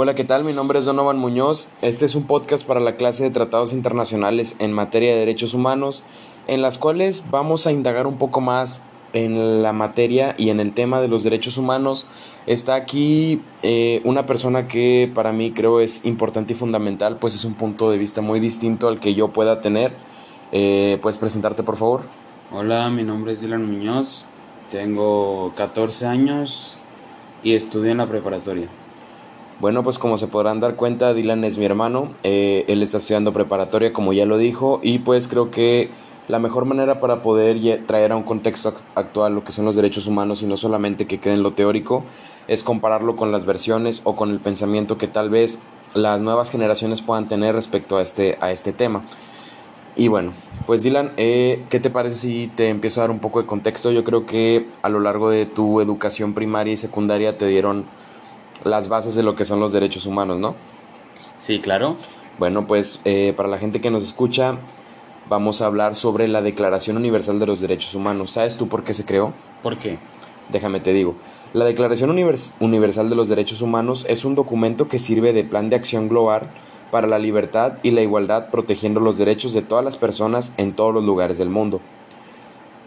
Hola, ¿qué tal? Mi nombre es Donovan Muñoz. Este es un podcast para la clase de Tratados Internacionales en materia de derechos humanos, en las cuales vamos a indagar un poco más en la materia y en el tema de los derechos humanos. Está aquí eh, una persona que para mí creo es importante y fundamental, pues es un punto de vista muy distinto al que yo pueda tener. Eh, ¿Puedes presentarte, por favor? Hola, mi nombre es Dylan Muñoz, tengo 14 años y estudio en la preparatoria. Bueno, pues como se podrán dar cuenta, Dylan es mi hermano, eh, él está estudiando preparatoria como ya lo dijo y pues creo que la mejor manera para poder traer a un contexto actual lo que son los derechos humanos y no solamente que quede en lo teórico es compararlo con las versiones o con el pensamiento que tal vez las nuevas generaciones puedan tener respecto a este, a este tema. Y bueno, pues Dylan, eh, ¿qué te parece si te empiezo a dar un poco de contexto? Yo creo que a lo largo de tu educación primaria y secundaria te dieron las bases de lo que son los derechos humanos, ¿no? Sí, claro. Bueno, pues eh, para la gente que nos escucha, vamos a hablar sobre la Declaración Universal de los Derechos Humanos. ¿Sabes tú por qué se creó? ¿Por qué? Déjame te digo. La Declaración Universal de los Derechos Humanos es un documento que sirve de plan de acción global para la libertad y la igualdad protegiendo los derechos de todas las personas en todos los lugares del mundo.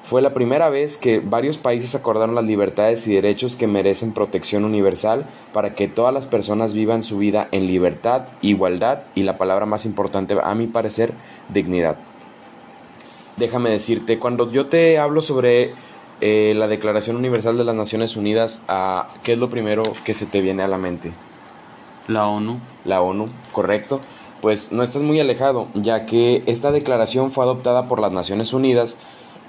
Fue la primera vez que varios países acordaron las libertades y derechos que merecen protección universal para que todas las personas vivan su vida en libertad, igualdad y la palabra más importante a mi parecer, dignidad. Déjame decirte, cuando yo te hablo sobre eh, la Declaración Universal de las Naciones Unidas, ah, ¿qué es lo primero que se te viene a la mente? La ONU. La ONU, correcto. Pues no estás muy alejado, ya que esta declaración fue adoptada por las Naciones Unidas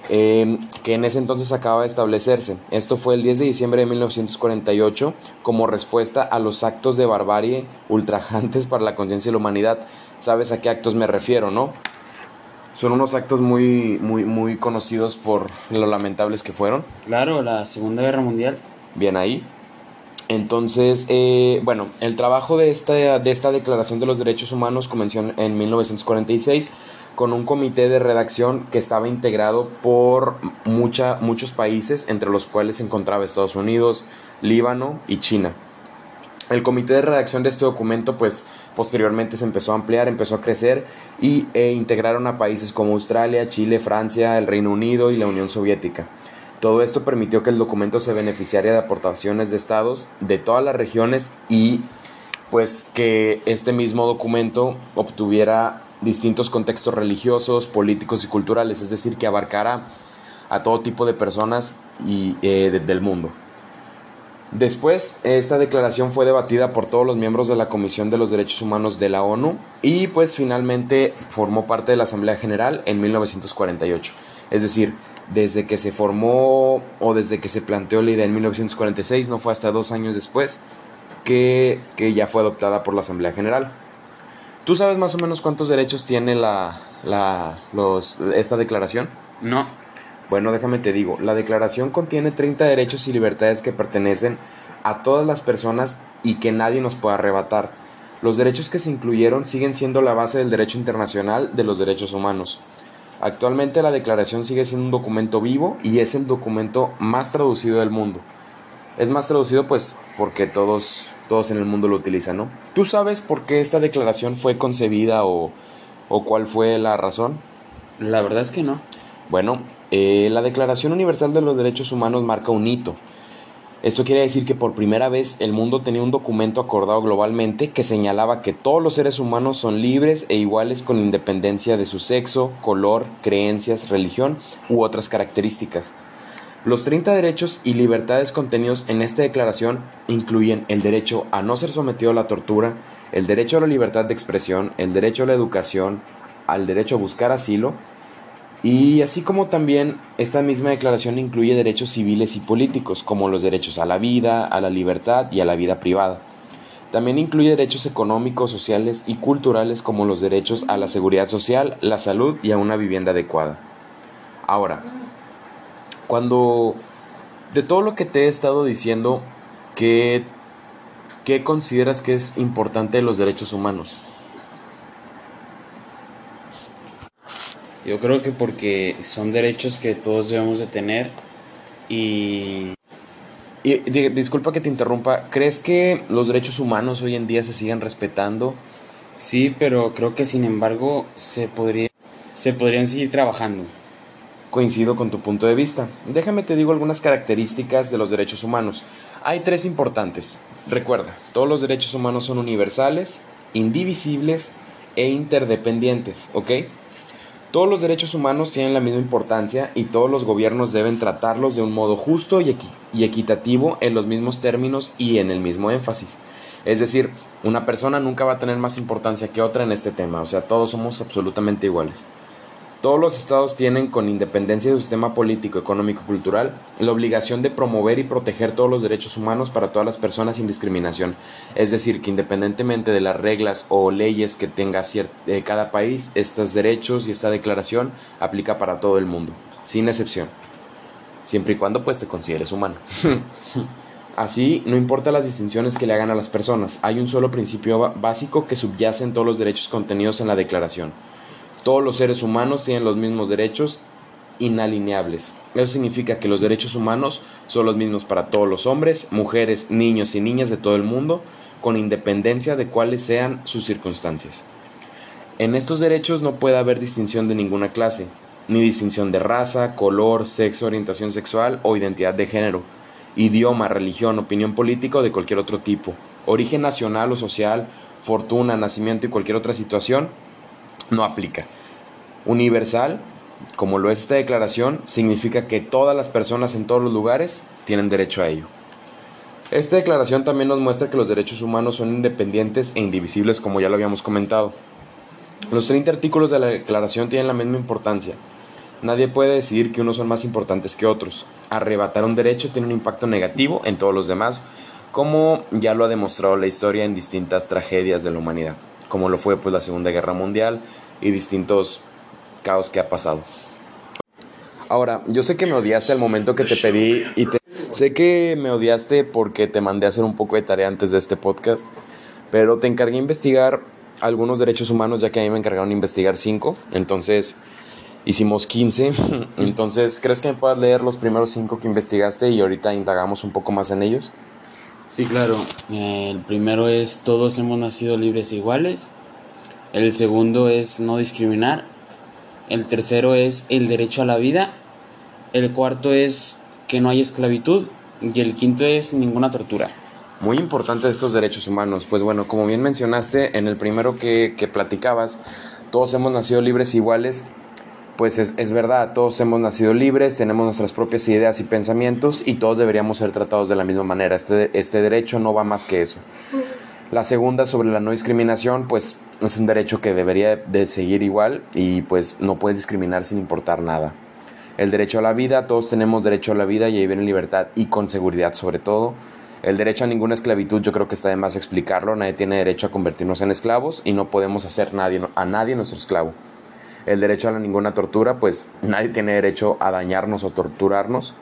Em, que en ese entonces acaba de establecerse. Esto fue el 10 de diciembre de 1948 como respuesta a los actos de barbarie ultrajantes para la conciencia de la humanidad. ¿Sabes a qué actos me refiero, no? Son unos actos muy, muy, muy conocidos por lo lamentables que fueron. Claro, la Segunda Guerra Mundial. Bien ahí. Entonces, eh, bueno, el trabajo de esta, de esta Declaración de los Derechos Humanos comenzó en 1946 con un comité de redacción que estaba integrado por mucha, muchos países, entre los cuales se encontraba Estados Unidos, Líbano y China. El comité de redacción de este documento, pues posteriormente se empezó a ampliar, empezó a crecer y e integraron a países como Australia, Chile, Francia, el Reino Unido y la Unión Soviética. Todo esto permitió que el documento se beneficiara de aportaciones de estados de todas las regiones y pues que este mismo documento obtuviera distintos contextos religiosos, políticos y culturales, es decir, que abarcara a todo tipo de personas y, eh, del mundo. Después, esta declaración fue debatida por todos los miembros de la Comisión de los Derechos Humanos de la ONU y pues finalmente formó parte de la Asamblea General en 1948. Es decir, desde que se formó o desde que se planteó la idea en 1946, no fue hasta dos años después que, que ya fue adoptada por la Asamblea General. ¿Tú sabes más o menos cuántos derechos tiene la, la, los, esta declaración? No. Bueno, déjame te digo, la declaración contiene 30 derechos y libertades que pertenecen a todas las personas y que nadie nos puede arrebatar. Los derechos que se incluyeron siguen siendo la base del derecho internacional de los derechos humanos. Actualmente la declaración sigue siendo un documento vivo y es el documento más traducido del mundo. Es más traducido pues porque todos todos en el mundo lo utilizan, ¿no? ¿Tú sabes por qué esta declaración fue concebida o, cuál fue la razón? La verdad es que no. Bueno, eh, la Declaración Universal de los Derechos Humanos marca un hito. Esto quiere decir que por primera vez el mundo tenía un documento acordado globalmente que señalaba que todos los seres humanos son libres e iguales con independencia de su sexo, color, creencias, religión u otras características. Los 30 derechos y libertades contenidos en esta declaración incluyen el derecho a no ser sometido a la tortura, el derecho a la libertad de expresión, el derecho a la educación, al derecho a buscar asilo, y así como también esta misma declaración incluye derechos civiles y políticos, como los derechos a la vida, a la libertad y a la vida privada. También incluye derechos económicos, sociales y culturales como los derechos a la seguridad social, la salud y a una vivienda adecuada. Ahora, cuando de todo lo que te he estado diciendo, ¿qué, qué consideras que es importante de los derechos humanos? Yo creo que porque son derechos que todos debemos de tener y Y disculpa que te interrumpa, ¿crees que los derechos humanos hoy en día se siguen respetando? Sí, pero creo que sin embargo se, podría, se podrían seguir trabajando. Coincido con tu punto de vista. Déjame te digo algunas características de los derechos humanos. Hay tres importantes. Recuerda, todos los derechos humanos son universales, indivisibles e interdependientes, ¿ok? Todos los derechos humanos tienen la misma importancia y todos los gobiernos deben tratarlos de un modo justo y, equitativo en los mismos términos y en el mismo énfasis. Es decir, una persona nunca va a tener más importancia que otra en este tema, o sea, todos somos absolutamente iguales. Todos los estados tienen, con independencia de su sistema político, económico y cultural, la obligación de promover y proteger todos los derechos humanos para todas las personas sin discriminación. Es decir, que independientemente de las reglas o leyes que tenga eh, cada país, estos derechos y esta declaración aplica para todo el mundo, sin excepción. Siempre y cuando pues te consideres humano. Así, no importa las distinciones que le hagan a las personas, hay un solo principio básico que subyace en todos los derechos contenidos en la declaración todos los seres humanos tienen los mismos derechos inalineables. Eso significa que los derechos humanos son los mismos para todos los hombres, mujeres, niños y niñas de todo el mundo, con independencia de cuáles sean sus circunstancias. En estos derechos no puede haber distinción de ninguna clase, ni distinción de raza, color, sexo, orientación sexual o identidad de género, idioma, religión, opinión política o de cualquier otro tipo, origen nacional o social, fortuna, nacimiento y cualquier otra situación no aplica. Universal, como lo es esta declaración, significa que todas las personas en todos los lugares tienen derecho a ello. Esta declaración también nos muestra que los derechos humanos son independientes e indivisibles como ya lo habíamos comentado. Los 30 artículos de la declaración tienen la misma importancia. Nadie puede decidir que unos son más importantes que otros. Arrebatar un derecho tiene un impacto negativo en todos los demás, como ya lo ha demostrado la historia en distintas tragedias de la humanidad como lo fue pues la Segunda Guerra Mundial y distintos caos que ha pasado. Ahora, yo sé que me odiaste al momento que te pedí y te... sé que me odiaste porque te mandé a hacer un poco de tarea antes de este podcast, pero te encargué investigar algunos derechos humanos ya que a mí me encargaron investigar cinco, entonces hicimos 15, entonces ¿crees que me puedas leer los primeros cinco que investigaste y ahorita indagamos un poco más en ellos? Sí, claro. El primero es todos hemos nacido libres e iguales. El segundo es no discriminar. El tercero es el derecho a la vida. El cuarto es que no hay esclavitud. Y el quinto es ninguna tortura. Muy importante estos derechos humanos. Pues bueno, como bien mencionaste, en el primero que, que platicabas, todos hemos nacido libres e iguales pues es, verdad, todos hemos nacido libres, tenemos nuestras propias ideas y pensamientos y todos deberíamos ser tratados de la misma manera. Este, este derecho no va más que eso. La segunda sobre la no discriminación, pues es un derecho que debería de seguir igual y pues no puedes discriminar sin importar nada. El derecho a la vida, todos tenemos derecho a la vida y a vivir en libertad y con seguridad sobre todo. El derecho a ninguna esclavitud yo creo que está de más explicarlo, nadie tiene derecho a convertirnos en esclavos y no podemos hacer nadie, a nadie nuestro esclavo el derecho a la ninguna tortura, pues nadie tiene derecho a dañarnos o torturarnos.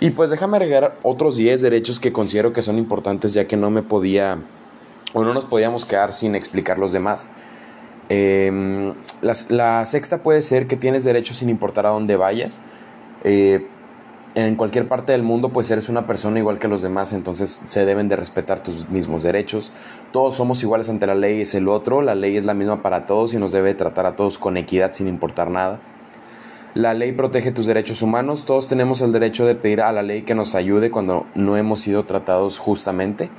Y pues déjame agregar otros 10 derechos que considero que son importantes ya que no me podía o no nos podíamos quedar sin explicar los demás. Em, la, sexta puede ser que tienes derecho sin importar a dónde vayas. Eh, en cualquier parte del mundo pues eres una persona igual que los demás, entonces se deben de respetar tus mismos derechos. Todos somos iguales ante la ley, es el otro, la ley es la misma para todos y nos debe tratar a todos con equidad sin importar nada. La ley protege tus derechos humanos, todos tenemos el derecho de pedir a la ley que nos ayude cuando no hemos sido tratados justamente.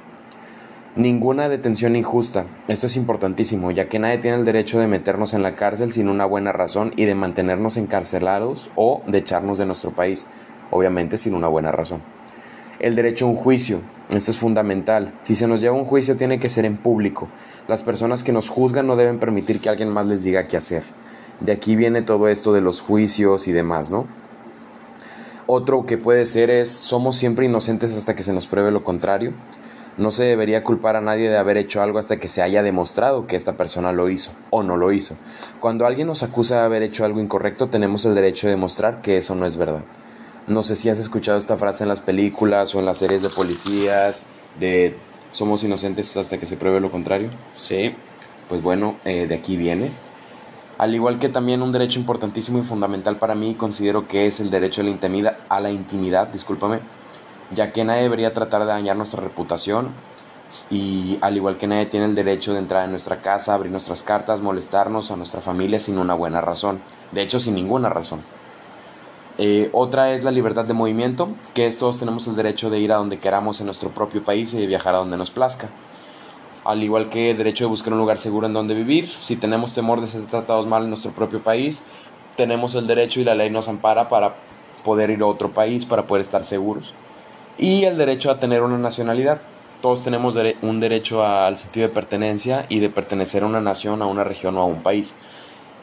Ninguna detención injusta. Esto es importantísimo, ya que nadie tiene el derecho de meternos en la cárcel sin una buena razón y de mantenernos encarcelados o de echarnos de nuestro país obviamente sin una buena razón. El derecho a un juicio, esto es fundamental. Si se nos lleva un juicio tiene que ser en público. Las personas que nos juzgan no deben permitir que alguien más les diga qué hacer. De aquí viene todo esto de los juicios y demás, ¿no? Otro que puede ser es, somos siempre inocentes hasta que se nos pruebe lo contrario. No se debería culpar a nadie de haber hecho algo hasta que se haya demostrado que esta persona lo hizo o no lo hizo. Cuando alguien nos acusa de haber hecho algo incorrecto, tenemos el derecho de demostrar que eso no es verdad. No sé si has escuchado esta frase en las películas o en las series de policías, de somos inocentes hasta que se pruebe lo contrario. Sí. Pues bueno, eh, de aquí viene. Al igual que también un derecho importantísimo y fundamental para mí, considero que es el derecho a la intimidad, a la intimidad discúlpame. ya que nadie debería tratar de dañar nuestra reputación y al igual que nadie tiene el derecho de entrar en nuestra casa, abrir nuestras cartas, molestarnos a nuestra familia sin una buena razón, de hecho sin ninguna razón. Eh, otra es la libertad de movimiento, que es todos tenemos el derecho de ir a donde queramos en nuestro propio país y de viajar a donde nos plazca. Al igual que el derecho de buscar un lugar seguro en donde vivir, si tenemos temor de ser tratados mal en nuestro propio país, tenemos el derecho y la ley nos ampara para poder ir a otro país, para poder estar seguros. Y el derecho a tener una nacionalidad. Todos tenemos un derecho al sentido de pertenencia y de pertenecer a una nación, a una región o a un país.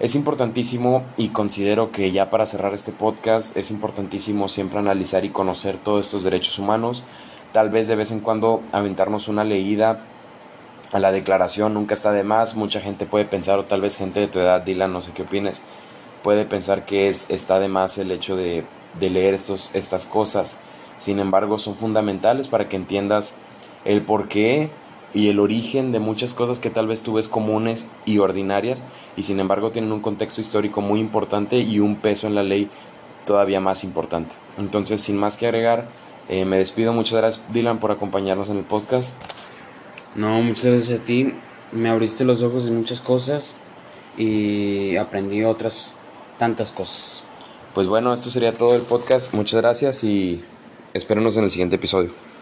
Es importantísimo y considero que ya para cerrar este podcast es importantísimo siempre analizar y conocer todos estos derechos humanos. Tal vez de vez en cuando aventarnos una leída a la declaración nunca está de más. Mucha gente puede pensar, o tal vez gente de tu edad, Dylan, no sé qué opines, puede pensar que es, está de más el hecho de, de leer estos, estas cosas. Sin embargo, son fundamentales para que entiendas el por qué y el origen de muchas cosas que tal vez tú ves comunes y ordinarias y sin embargo tienen un contexto histórico muy importante y un peso en la ley todavía más importante. Entonces, sin más que agregar, eh, me despido. Muchas gracias Dylan por acompañarnos en el podcast. No, muchas gracias a ti. Me abriste los ojos en muchas cosas y aprendí otras tantas cosas. Pues bueno, esto sería todo el podcast. Muchas gracias y espérenos en el siguiente episodio.